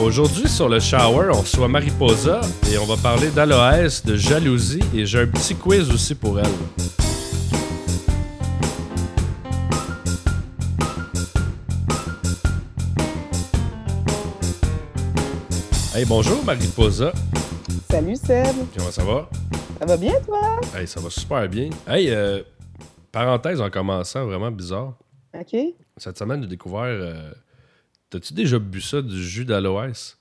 Aujourd'hui sur le shower, on reçoit Mariposa et on va parler d'Aloès, de jalousie et j'ai un petit quiz aussi pour elle. Hey, bonjour Mariposa. Salut Seb. Comment ça va? Ça va bien toi? Hey, ça va super bien. Hey, euh, parenthèse en commençant, vraiment bizarre. OK. Cette semaine, j'ai découvert. euh, T'as-tu déjà bu ça, du jus d'aloès?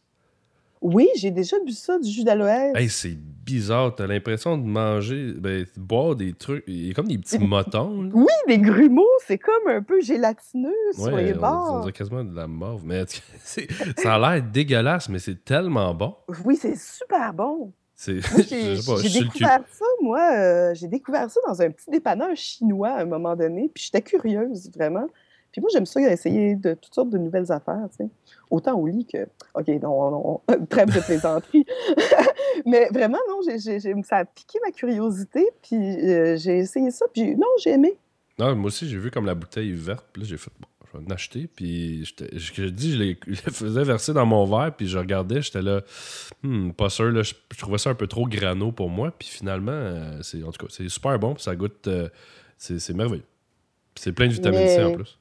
Oui, j'ai déjà bu ça, du jus d'aloès. Hey, c'est bizarre. T'as l'impression de manger, ben, de boire des trucs. Il y a comme des petits motons. là. Oui, des grumeaux, c'est comme un peu gélatineux sur les on, on bords. dirait quasiment de la mauve. Mais ça a l'air dégueulasse, mais c'est tellement bon. Oui, c'est super bon. J'ai découvert ça, moi, euh, j'ai découvert ça dans un petit dépanneur chinois à un moment donné, puis j'étais curieuse, vraiment. Puis moi, j'aime ça essayer de toutes sortes de nouvelles affaires, tu sais. Autant au lit que... OK, non, non, trêve de plaisanterie. Mais vraiment, non, j'ai- ça a piqué ma curiosité, puis euh, j'ai essayé ça, puis non, j'ai aimé. Non, moi aussi, j'ai vu comme la bouteille verte. Puis là, j'ai fait, bon, je vais en acheter. Puis je, je dis, je, l'ai- je le faisais verser dans mon verre. Puis je regardais, j'étais là, Hmm, pas sûr. Là, je, je trouvais ça un peu trop grano pour moi. Puis finalement, euh, c'est, en tout cas, c'est super bon. Puis ça goûte, euh, c'est, c'est merveilleux. C'est plein de vitamine C en plus.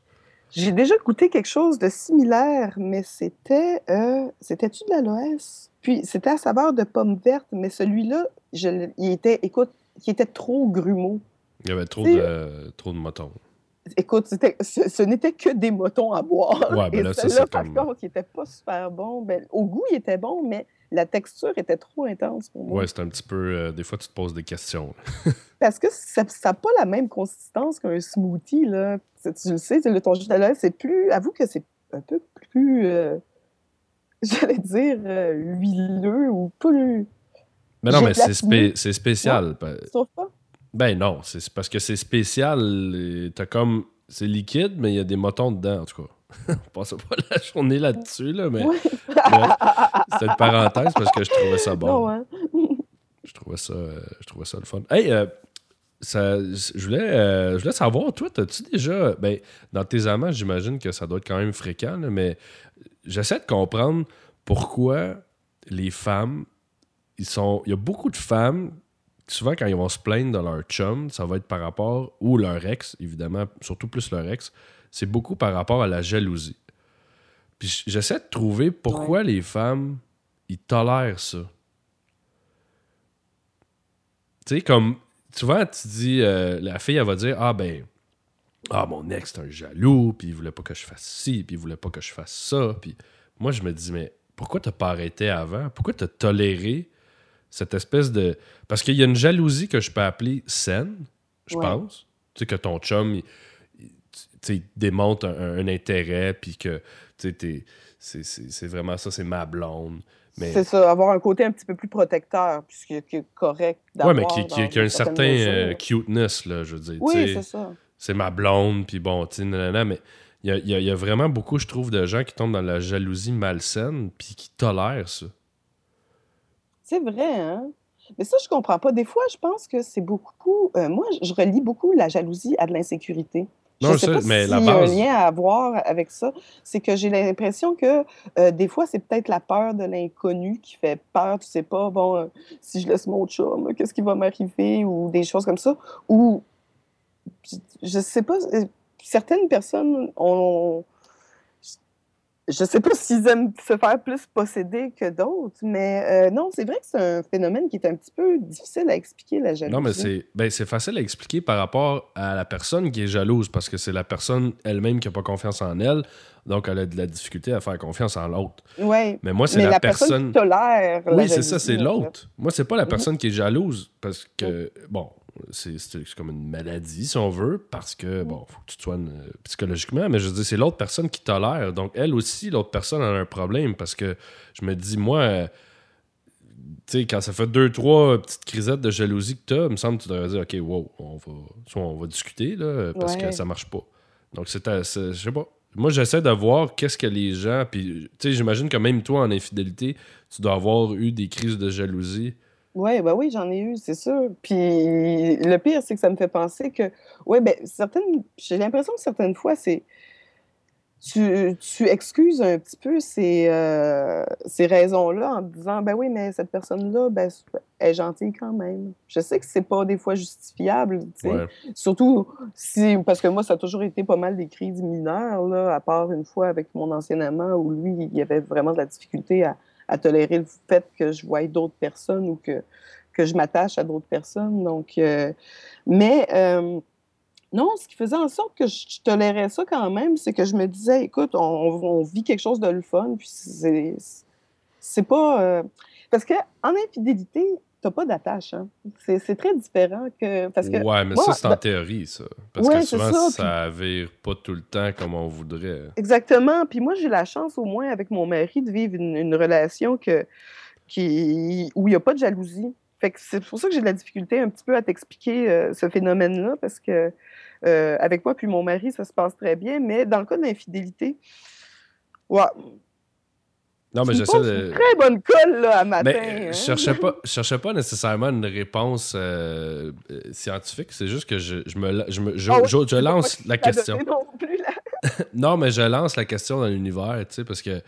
J'ai déjà goûté quelque chose de similaire, mais c'était. euh, C'était-tu de l'aloès? Puis c'était à saveur de pomme verte, mais celui-là, il était, écoute, il était trop grumeau. Il y avait trop de, trop de motons. Écoute, ce, ce n'était que des motons à boire. Ouais, ben Et là, ça, celui-là, c'est par comme- contre, il était pas super bon. Ben, au goût, il était bon, mais la texture était trop intense pour moi. Ouais, c'est un petit peu. euh, des fois, tu te poses des questions. Parce que ça n'a pas la même consistance qu'un smoothie, là. C'est- Tu le sais, le ton jus d'aloès, c'est plus... Avoue que c'est un peu plus... euh, J'allais dire euh, huileux ou plus... Mais non, mais c'est, spé- spécial. Trouves pas? Ben non, c'est parce que c'est spécial. T'as comme. C'est liquide, mais il y a des motons dedans, en tout cas. On passe pas la journée là-dessus, là, mais Ouais. c'était une parenthèse parce que je trouvais ça bon. Hein? Je trouvais ça, euh, je trouvais ça le fun. Hey, euh, ça, je, voulais, euh, je voulais savoir, toi, as-tu déjà. Ben, dans tes amants, j'imagine que ça doit être quand même fréquent, là, mais j'essaie de comprendre pourquoi les femmes. Ils sont, il y a beaucoup de femmes, souvent quand ils vont se plaindre de leur chum, ça va être par rapport. Ou leur ex, évidemment, surtout plus leur ex, c'est beaucoup par rapport à la jalousie. Puis j'essaie de trouver pourquoi les femmes, ils tolèrent ça. Tu sais, comme souvent, tu dis, euh, la fille, elle va dire Ah ben, ah, mon ex, c'est un jaloux, puis il voulait pas que je fasse ci, puis il voulait pas que je fasse ça. Puis moi, je me dis Mais pourquoi t'as pas arrêté avant? Pourquoi t'as toléré cette espèce de. Parce qu'il y a une jalousie que je peux appeler saine, je Ouais. pense. Tu sais, que ton chum, il, il- démontre un, un intérêt, puis que, c'est- vraiment ça, c'est ma blonde. Mais, C'est ça, avoir un côté un petit peu plus protecteur, puisque est correct d'avoir mais qui, qui- a un une certain certaine euh, cuteness, là, je veux dire. Oui, c'est ça. c'est ma blonde, puis bon, tu sais, nanana, mais il y a, y a vraiment beaucoup, je trouve, de gens qui tombent dans la jalousie malsaine, puis qui tolèrent ça. C'est vrai, hein? Mais ça, je comprends pas. Des fois, je pense que c'est beaucoup. euh, moi, je relie beaucoup la jalousie à de l'insécurité. Je Non, sais ça, pas mais s'il la y a un base- lien à avoir avec ça. C'est que j'ai l'impression que euh, des fois, c'est peut-être la peur de l'inconnu qui fait peur. Tu sais pas, bon, euh, si je laisse mon chum, qu'est-ce qui va m'arriver ou des choses comme ça. Ou, je sais pas, certaines personnes ont. Je sais pas s'ils aiment se faire plus posséder que d'autres, mais euh, non, c'est vrai que c'est un phénomène qui est un petit peu difficile à expliquer, la jalousie. Non, mais c'est ben, facile à expliquer par rapport à la personne qui est jalouse, parce que c'est la personne elle-même qui n'a pas confiance en elle, donc elle a de la difficulté à faire confiance en l'autre. Ouais. Mais moi, c'est la, la personne, personne... qui tolère la Oui, c'est ça, c'est l'autre. Moi, c'est pas la Mhm. personne qui est jalouse, parce que, bon, c'est comme une maladie, si on veut, parce que, bon, faut que tu te soignes euh, psychologiquement, mais je veux dire, c'est l'autre personne qui tolère. Donc, elle aussi, l'autre personne a un problème, parce que je me dis, moi, euh, tu sais, quand ça fait deux, trois petites crisettes de jalousie que t'as, il me semble que tu devrais dire, OK, wow, on va, soit on va discuter, là, parce que ça marche pas. Donc, c'est- je sais pas. Moi, j'essaie de voir qu'est-ce que les gens. Puis, tu sais, j'imagine que même toi, en infidélité, tu dois avoir eu des crises de jalousie. Ouais, ben oui, j'en ai eu, c'est sûr. Puis le pire, c'est que ça me fait penser que, ouais, ben certaines, j'ai l'impression que certaines fois, c'est, tu, tu excuses un petit peu ces, euh, ces raisons-là en te disant ben oui, mais cette personne-là, ben, est gentille quand même. Je sais que c'est pas des fois justifiable, tu sais. Ouais. Surtout si parce que moi, ça a toujours été pas mal des crises mineures, là, à part une fois avec mon ancien amant où lui, il y avait vraiment de la difficulté à, à tolérer le fait que je voie d'autres personnes ou que, que je m'attache à d'autres personnes. Donc, euh, mais euh, non, ce qui faisait en sorte que je tolérais ça quand même, c'est que je me disais, écoute, on, vit quelque chose de le fun, puis c'est c'est pas... euh, Parce que en infidélité, t'as pas d'attache, hein. C'est c'est très différent que... Parce que ouais, mais ça, c'est en dans- théorie, ça. Parce Ouais, que souvent, ça, ça, vire pas tout le temps comme on voudrait. Exactement. Puis moi, j'ai la chance, au moins, avec mon mari, de vivre une, une relation que, qui, où il n'y a pas de jalousie. Fait que c'est pour ça que j'ai de la difficulté un petit peu à t'expliquer euh, ce phénomène-là, parce que euh, avec moi puis mon mari, ça se passe très bien, mais dans le cas de l'infidélité, ouais, Non, mais j'essaie de. une très bonne colle là, à matin. Mais hein. je cherchais pas, je cherchais pas nécessairement une réponse euh, euh, scientifique. C'est juste que je, je me, la- je, me- je, Ah oui, je- je lance la qui question. non plus, là. Non, mais je lance la question dans l'univers, tu sais, parce que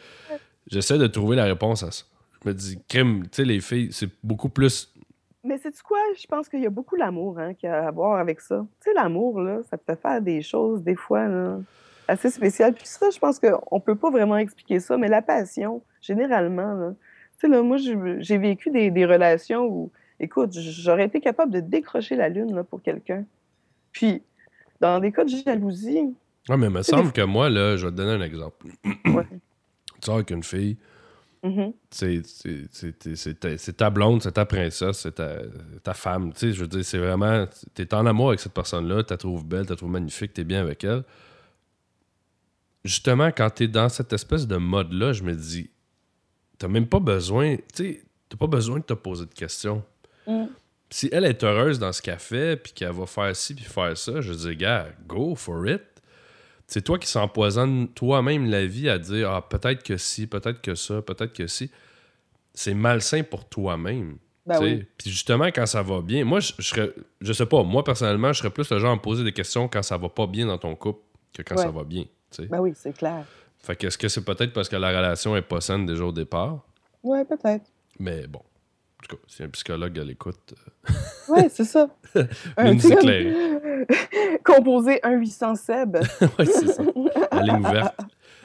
j'essaie de trouver la réponse à ça. Je me dis, crime, tu sais, les filles, c'est beaucoup plus. Mais c'est quoi? Je pense qu'il y a beaucoup l'amour hein, qu'il y a à voir avec ça. Tu sais, l'amour, là, ça te fait faire des choses, des fois, là, assez spéciales. Puis ça, je pense qu'on peut pas vraiment expliquer ça, mais la passion, généralement, là, tu sais, là, moi, j'ai vécu des, des relations où, écoute, j'aurais été capable de décrocher la lune là, pour quelqu'un. Puis, dans des cas de jalousie, Ouais, mais il me des semble que moi, là, je vais te donner un exemple. ouais. Tu sors avec une fille, Mhm. c'est ta- blonde, c'est ta princesse, c'est ta, ta femme. Tu sais, je veux dire, c'est vraiment. T'es en amour avec cette personne-là, tu la trouves belle, tu la trouves magnifique, t'es bien avec elle. Justement, quand t'es dans cette espèce de mode-là, je me dis, t'as même pas besoin. Tu t'as pas besoin de te poser de questions. Mm. Si elle est heureuse dans ce qu'elle fait, puis qu'elle va faire ci, puis faire ça, je dis, gars, go for it. C'est toi qui s'empoisonne toi-même la vie à dire Ah, peut-être que si, peut-être que ça, peut-être que si. C'est malsain pour toi-même. Ben oui. Puis justement, quand ça va bien, moi, je, je serais, je sais pas, moi personnellement, je serais plus le genre à me poser des questions quand ça va pas bien dans ton couple que quand Ouais. ça va bien. Ben oui, c'est clair. Fait que est-ce que c'est peut-être parce que la relation est pas saine déjà au départ? Ouais, peut-être. Mais bon. En tout cas, si un psychologue à l'écoute, euh, Ouais, c'est ça. Viens nous éclairer. Composer un 800 Seb. ouais, c'est ça. La ligne ouverte.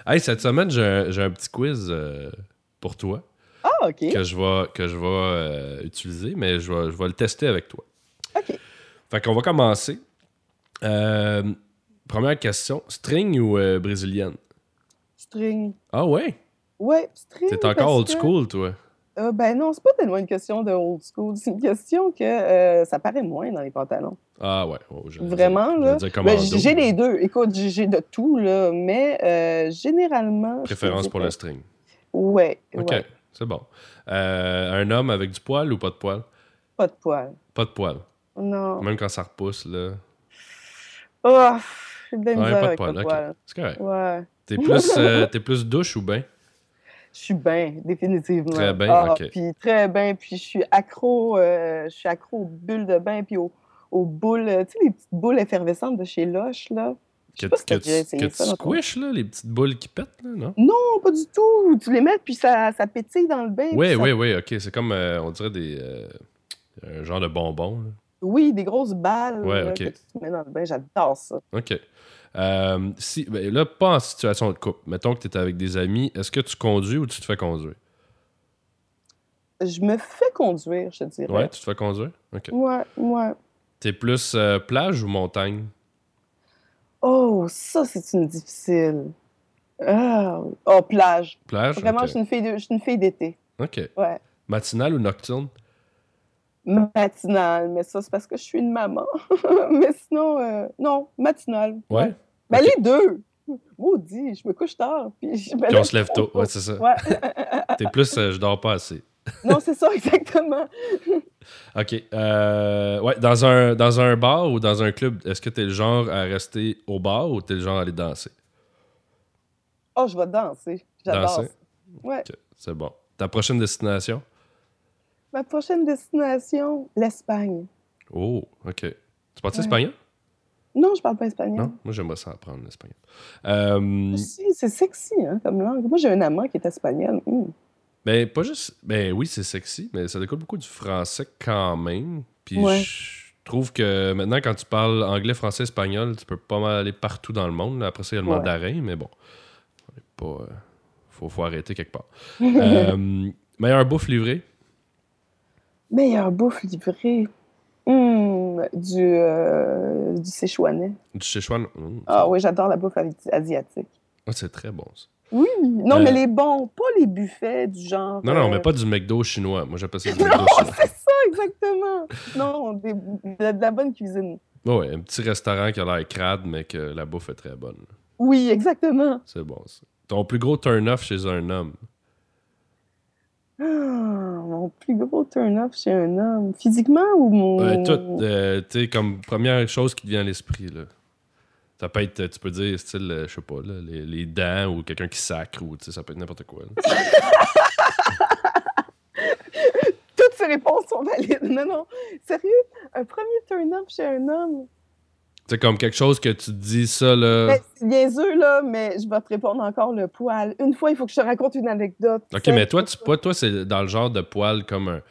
Hey, cette semaine, j'ai un, un petit quiz euh, pour toi. Ah, OK. que je vais, que je vais euh, utiliser, mais je vais, je vais le tester avec toi. OK. Fait qu'on va commencer. Euh, première question, string ou brésilienne? String. Ah ouais? Ouais, string. T'es encore old school, toi? Euh, ben non, c'est pas tellement une question de old school. C'est une question que euh, ça paraît moins dans les pantalons. Ah ouais. oh, Vraiment, dire- là? Ben, j'ai les deux. Écoute, j'ai de tout, là. Mais euh, généralement. Préférence pour le string. Ouais, OK, ouais. c'est bon. Euh, un homme avec du poil ou pas de poil? Pas de poils. Pas de poil. Non. Même quand ça repousse, là. Oh, j'ai de la Ouais, misère pas de avec poil. pas de c'est correct. Ouais. T'es plus, euh, plus douche ou bain? Je suis bien, définitivement. Très bien, Ah, ok. Puis très bien, puis je suis accro, euh, je suis accro aux bulles de bain, puis aux, aux boules, tu sais, les petites boules effervescentes de chez Lush, là. Que, si que tu, que ça squishes, là, les petites boules qui pètent, là, non? Non, pas du tout. Tu les mets, puis ça, ça pétille dans le bain. Oui, ça- oui, oui, ok. C'est comme, euh, on dirait des. euh, un genre de bonbons. là. Oui, des grosses balles Ouais, là, ok. que tu mets dans le bain. J'adore ça. Ok. Euh, si, ben, là, pas en situation de couple. Mettons que tu es avec des amis. Est-ce que tu conduis ou tu te fais conduire? Je me fais conduire, je te dirais. Ouais, tu te fais conduire? Ok. Ouais, ouais. T'es plus euh, plage ou montagne? Oh, ça, c'est une difficile. Ah, oh, plage. Plage? Vraiment, Ok. je suis une fille de- je suis une fille d'été. Ok. Ouais. Matinale ou nocturne? Matinale, mais ça, c'est parce que je suis une maman. mais sinon, euh, non, matinale. Ouais. Ben, Ok. les deux. Maudit, je me couche tard. Puis, je Puis on se lève tôt. Ouais, c'est ça. Ouais. T'es plus euh, je dors pas assez. non, c'est ça, exactement. Ok. Euh, ouais, dans un, dans un bar ou dans un club, est-ce que t'es le genre à rester au bar ou t'es le genre à aller danser? Oh, je vais danser. J'adore Danser? Ouais. C'est bon. Ta prochaine destination? Ma prochaine destination, l'Espagne. Oh, ok. Tu parles Ouais. espagnol? Non, je parle pas espagnol. Non? Moi, j'aimerais ça apprendre l'espagnol. Euh, c'est sexy, hein, comme langue. Moi, j'ai un amant qui est espagnol. Hum. ben, pas juste. Ben oui, c'est sexy, mais ça découle beaucoup du français quand même. Puis Ouais. je trouve que maintenant, quand tu parles anglais, français, espagnol, tu peux pas mal aller partout dans le monde. Après ça, il y a le Ouais. mandarin, mais bon. On est pas. euh, faut, faut arrêter quelque part. Euh, meilleur bouffe livré? Meilleur bouffe livré. Hum, du, euh, du Sichuanais. Du Sichuan? Mmh, Ah oui, j'adore la bouffe asi- asiatique. ah, c'est très bon, ça. Oui, non, Euh, mais les bons, pas les buffets du genre. Non, non, euh, mais pas du McDo chinois. Moi, j'appelle ça du Non, McDo chinois. c'est ça, exactement. Non, des- de, de la bonne cuisine. Ouais, un petit restaurant qui a l'air crade, mais que la bouffe est très bonne. Oui, exactement. C'est bon, ça. Ton plus gros turn-off chez un homme? Ah, mon plus gros turn-off chez un homme. Physiquement ou mon. Ouais, tout, euh, tu sais, comme première chose qui te vient à l'esprit, là. Ça peut être, tu peux dire, style, euh, je sais pas, là, les, les dents ou quelqu'un qui sacre, ou tu sais, ça peut être n'importe quoi. Toutes ces réponses sont valides. Non, non. Sérieux, un premier turn-off chez un homme. Sais, comme quelque chose que tu dis, ça, là. Ben, c'est niaiseux, là, mais je vais te répondre encore le poil. Une fois, il faut que je te raconte une anecdote. Ok, mais toi, tu, pas, toi, c'est dans le genre de poil comme un.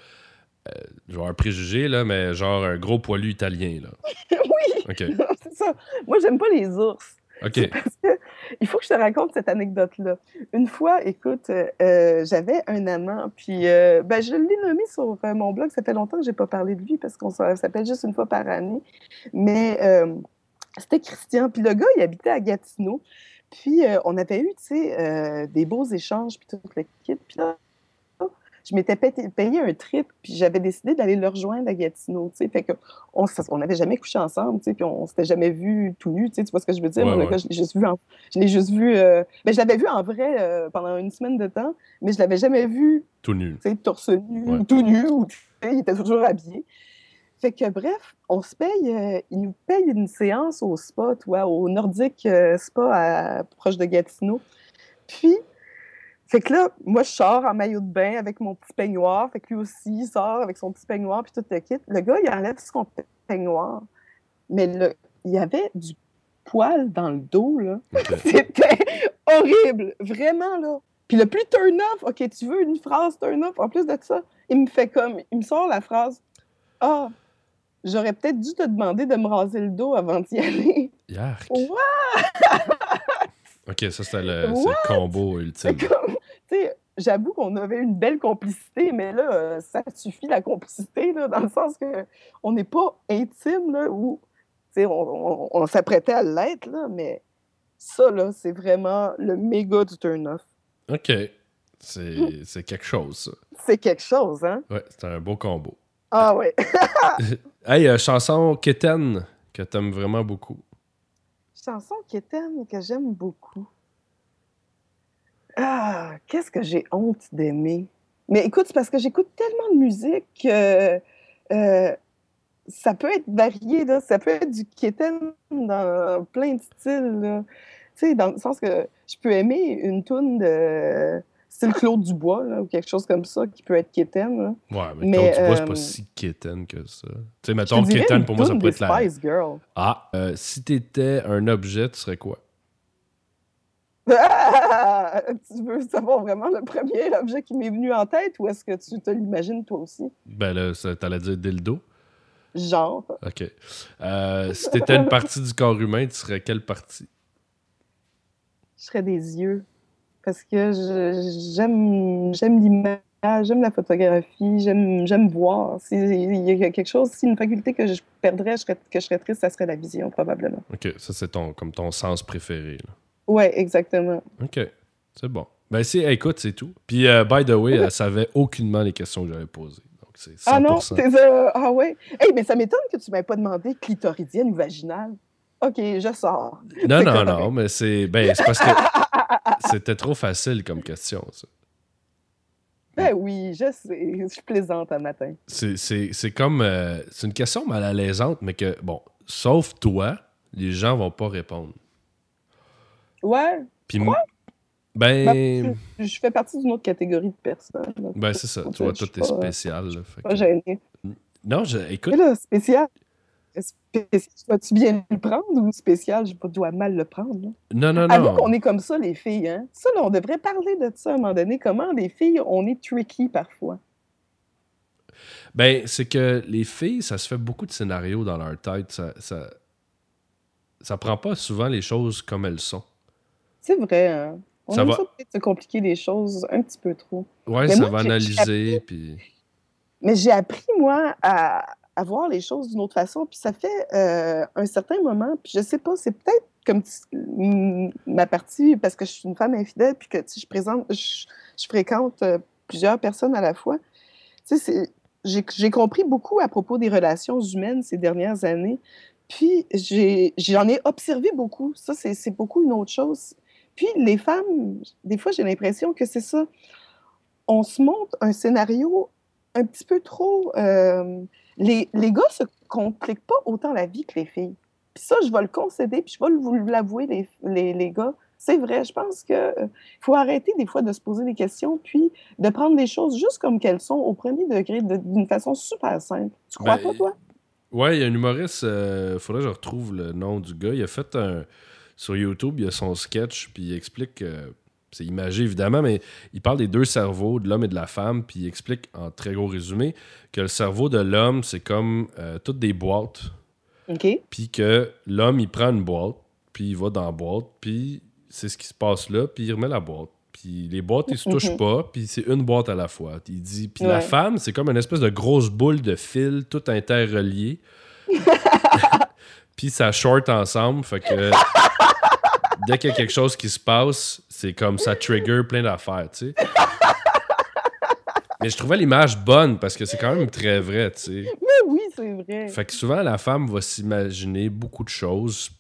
euh, genre un préjugé, là, mais genre un gros poilu italien, là. oui, Ok. c'est ça. Moi, j'aime pas les ours. Parce il faut que je te raconte cette anecdote-là. Une fois, écoute, euh, j'avais un amant, puis euh, ben, je l'ai nommé sur euh, mon blog. Ça fait longtemps que j'ai pas parlé de lui parce qu'on s'appelle juste une fois par année. Mais c'était Christian. Puis le gars, il habitait à Gatineau. Puis on avait eu, tu sais, des beaux échanges, puis tout le kit. Je m'étais payé, un trip, puis j'avais décidé d'aller le rejoindre à Gatineau, tu sais. Fait que on n'avait jamais couché ensemble, tu sais, puis on s'était jamais vu tout nu, tu sais, tu vois ce que je veux dire? Ouais, Moi, le ouais. gars, je l'ai juste vu en, je l'ai juste vu, euh, ben, je l'avais vu en vrai euh, pendant une semaine de temps, mais je l'avais jamais vu, Tout nu. tu sais, torse nu, Ouais. ou tout nu, ou, tu sais, il était toujours habillé. Fait que, bref, on se paye, euh, il nous paye une séance au spa, tu vois, au Nordic euh, Spa à- proche de Gatineau. Puis, fait que là, moi, je sors en maillot de bain avec mon petit peignoir. Fait que lui aussi, il sort avec son petit peignoir, puis tout le kit. Le gars, il enlève son peignoir. Mais le, il y avait du poil dans le dos, là. C'était horrible, vraiment, là. Puis le plus turn-off, OK, tu veux une phrase turn-off, en plus de ça, il me fait comme, il me sort la phrase « Ah, j'aurais peut-être dû te demander de me raser le dos avant d'y aller. Yark. What? Ok, ça, c'était le, le combo ultime. C'est comme, tu sais, j'avoue qu'on avait une belle complicité, mais là, euh, ça suffit la complicité, là, dans le sens que on n'est pas intime, là, ou, on, on- on s'apprêtait à l'être, là, mais ça, là, c'est vraiment le méga du turn-off. Ok. C'est quelque chose, ça. C'est quelque chose, hein? Ouais, c'est un beau combo. Ah ouais. Hey, euh, chanson Keten que t'aimes vraiment beaucoup. Chanson quétaine que j'aime beaucoup. Ah, qu'est-ce que j'ai honte d'aimer. Mais écoute, c'est parce que j'écoute tellement de musique que euh, ça peut être varié, là. Ça peut être du quétaine dans plein de styles, là. Tu sais, dans le sens que je peux aimer une toune de style Claude Dubois, là, ou quelque chose comme ça, qui peut être là. Ouais, mais, Mais, Claude Dubois, c'est euh, pas si Keten que ça. Tu sais, mettons une pour moi, ça des être la. Spice Girl. Ah, euh, si t'étais un objet, tu serais quoi? Ah! Tu veux savoir vraiment le premier objet qui m'est venu en tête ou est-ce que tu te l'imagines toi aussi? Ben là, t'allais dire dildo. Genre. Ok. Euh, si t'étais une partie du corps humain, tu serais quelle partie? Je serais des yeux. Parce que j'aime j'aime l'image, j'aime la photographie, j'aime j'aime voir. Si- Il y a quelque chose, si une faculté que je perdrais, je serais- que je serais triste, ça serait la vision, probablement. Ok, ça c'est ton, comme ton sens préféré. là. Ouais, exactement. Ok, c'est bon. Ben si, écoute, c'est tout. Puis, euh, by the way, elle savait aucunement les questions que j'avais posées. Donc, c'est 100%. Ah non, euh, Ah ouais. Hey, mais ça m'étonne que tu m'aies pas demandé clitoridienne ou vaginale. OK, je sors. Non, non, correct. non, mais c'est ben, c'est parce que c'était trop facile comme question, ça. Ben oui, je sais. Je plaisante un matin. C'est- C'est c'est comme... euh, c'est une question mal alaisante, mais que, bon, sauf toi, les gens vont pas répondre. Ouais, Puis, m- ben... je, je fais partie d'une autre catégorie de personnes. Ben, c'est ça. Tu vois, toi, t'es spécial. là, fait Pas que- gênée. Non, je, écoute, Mais là, spécial. Spécial, Dois-tu bien le prendre ou spécial, je dois mal le prendre? là? Non, non, non. qu'on est comme ça, les filles, hein? Ça, là, on devrait parler de ça à un moment donné. Comment les filles, on est tricky parfois? Ben, c'est que les filles, ça se fait beaucoup de scénarios dans leur tête. Ça, ça, ça prend pas souvent les choses comme elles sont. C'est vrai, hein? On Ça va- peut-être se compliquer les choses un petit peu trop. Mais ça moi, va analyser, puis... Mais j'ai appris, moi, à, à voir les choses d'une autre façon. Puis ça fait euh, un certain moment, puis je sais pas, c'est peut-être comme tu- m- ma partie, parce que je suis une femme infidèle, puis que je, présente, je, je fréquente euh, plusieurs personnes à la fois. Tu sais, j'ai compris beaucoup à propos des relations humaines ces dernières années. Puis j'en ai observé beaucoup. Ça, c'est beaucoup une autre chose. Puis les femmes, des fois, j'ai l'impression que c'est ça. On se montre un scénario un petit peu trop. euh, les, les gars se compliquent pas autant la vie que les filles. Puis ça, je vais le concéder, puis je vais vous l'avouer, les, les, les gars. C'est vrai, je pense qu'il faut arrêter des fois de se poser des questions, puis de prendre les choses juste comme qu'elles sont, au premier degré, de- d'une façon super simple. Tu crois Ben, pas, toi? Ouais, il y a un humoriste, euh, faudrait que je retrouve le nom du gars. Il a fait un. Sur YouTube, il y a son sketch, puis il explique. euh, c'est imagé évidemment, mais il parle des deux cerveaux, de l'homme et de la femme, puis il explique en très gros résumé que le cerveau de l'homme, c'est comme euh, toutes des boîtes, OK? puis que l'homme, il prend une boîte, puis il va dans la boîte, puis c'est ce qui se passe là, puis il remet la boîte. Puis les boîtes, ils se touchent Mhm. pas, puis c'est une boîte à la fois. Il dit, puis la femme, c'est comme une espèce de grosse boule de fil, tout interrelié. puis ça short ensemble, fait que dès qu'il y a quelque chose qui se passe, c'est comme ça trigger plein d'affaires, tu sais. Mais je trouvais l'image bonne parce que c'est quand même très vrai, tu sais. Mais oui, c'est vrai. Fait que souvent, la femme va s'imaginer beaucoup de choses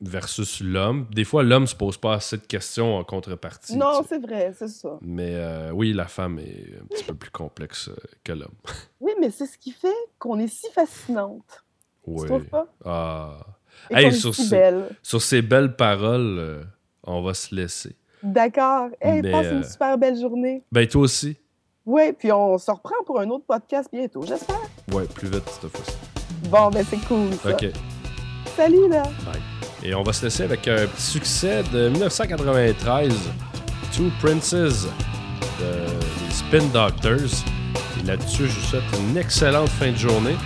versus l'homme. Des fois, l'homme se pose pas assez de questions en contrepartie. Non, tu sais. c'est vrai, c'est ça. Mais euh, oui, la femme est un petit peu plus complexe que l'homme. Oui, mais c'est ce qui fait qu'on est si fascinante. Tu Oui. pas? Ah. Et Hey, sur si ces belles paroles, euh, on va se laisser. D'accord. Hey, Mais, passe euh, une super belle journée. Ben, toi aussi. Oui, puis on se reprend pour un autre podcast bientôt, j'espère. Ouais, plus vite cette fois-ci. Bon, ben c'est cool, ça. OK. Salut, là. Et on va se laisser avec un petit succès de 1993, Two Princes de, des Spin Doctors. Et là-dessus, je vous souhaite une excellente fin de journée.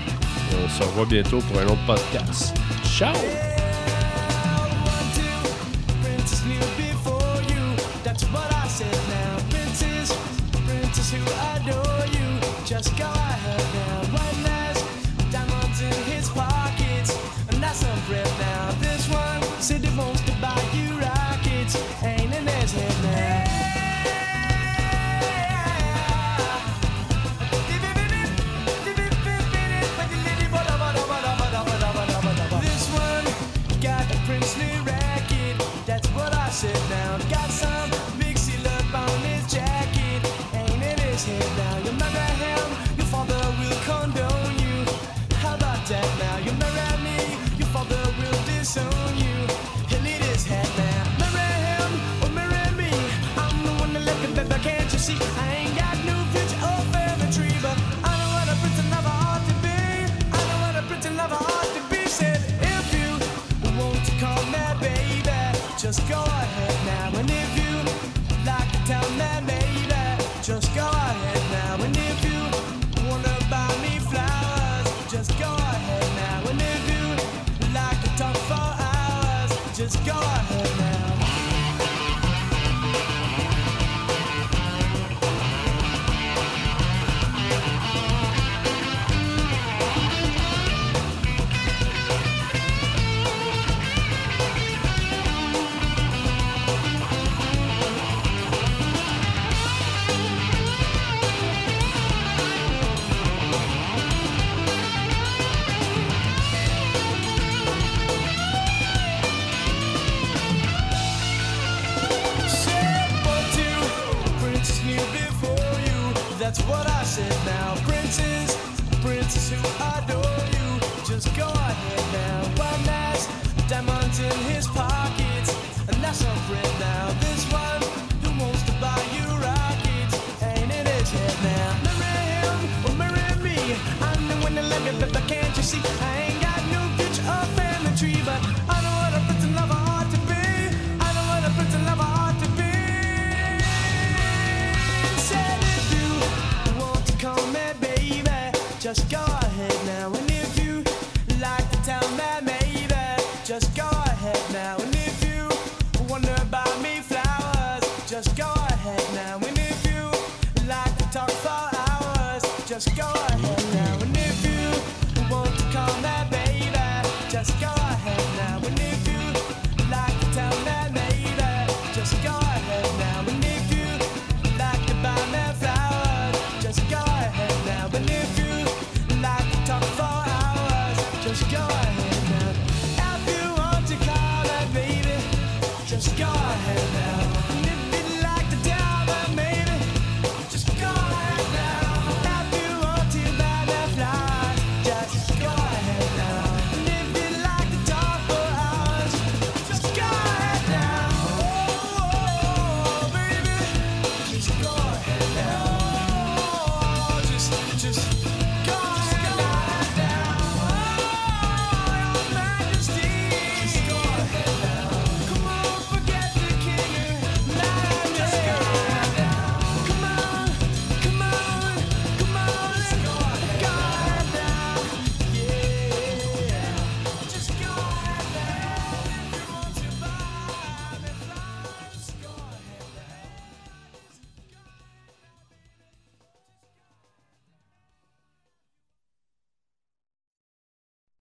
On se revoit bientôt pour un autre podcast. Ciao! Just go ahead who adore you. Just go ahead just go.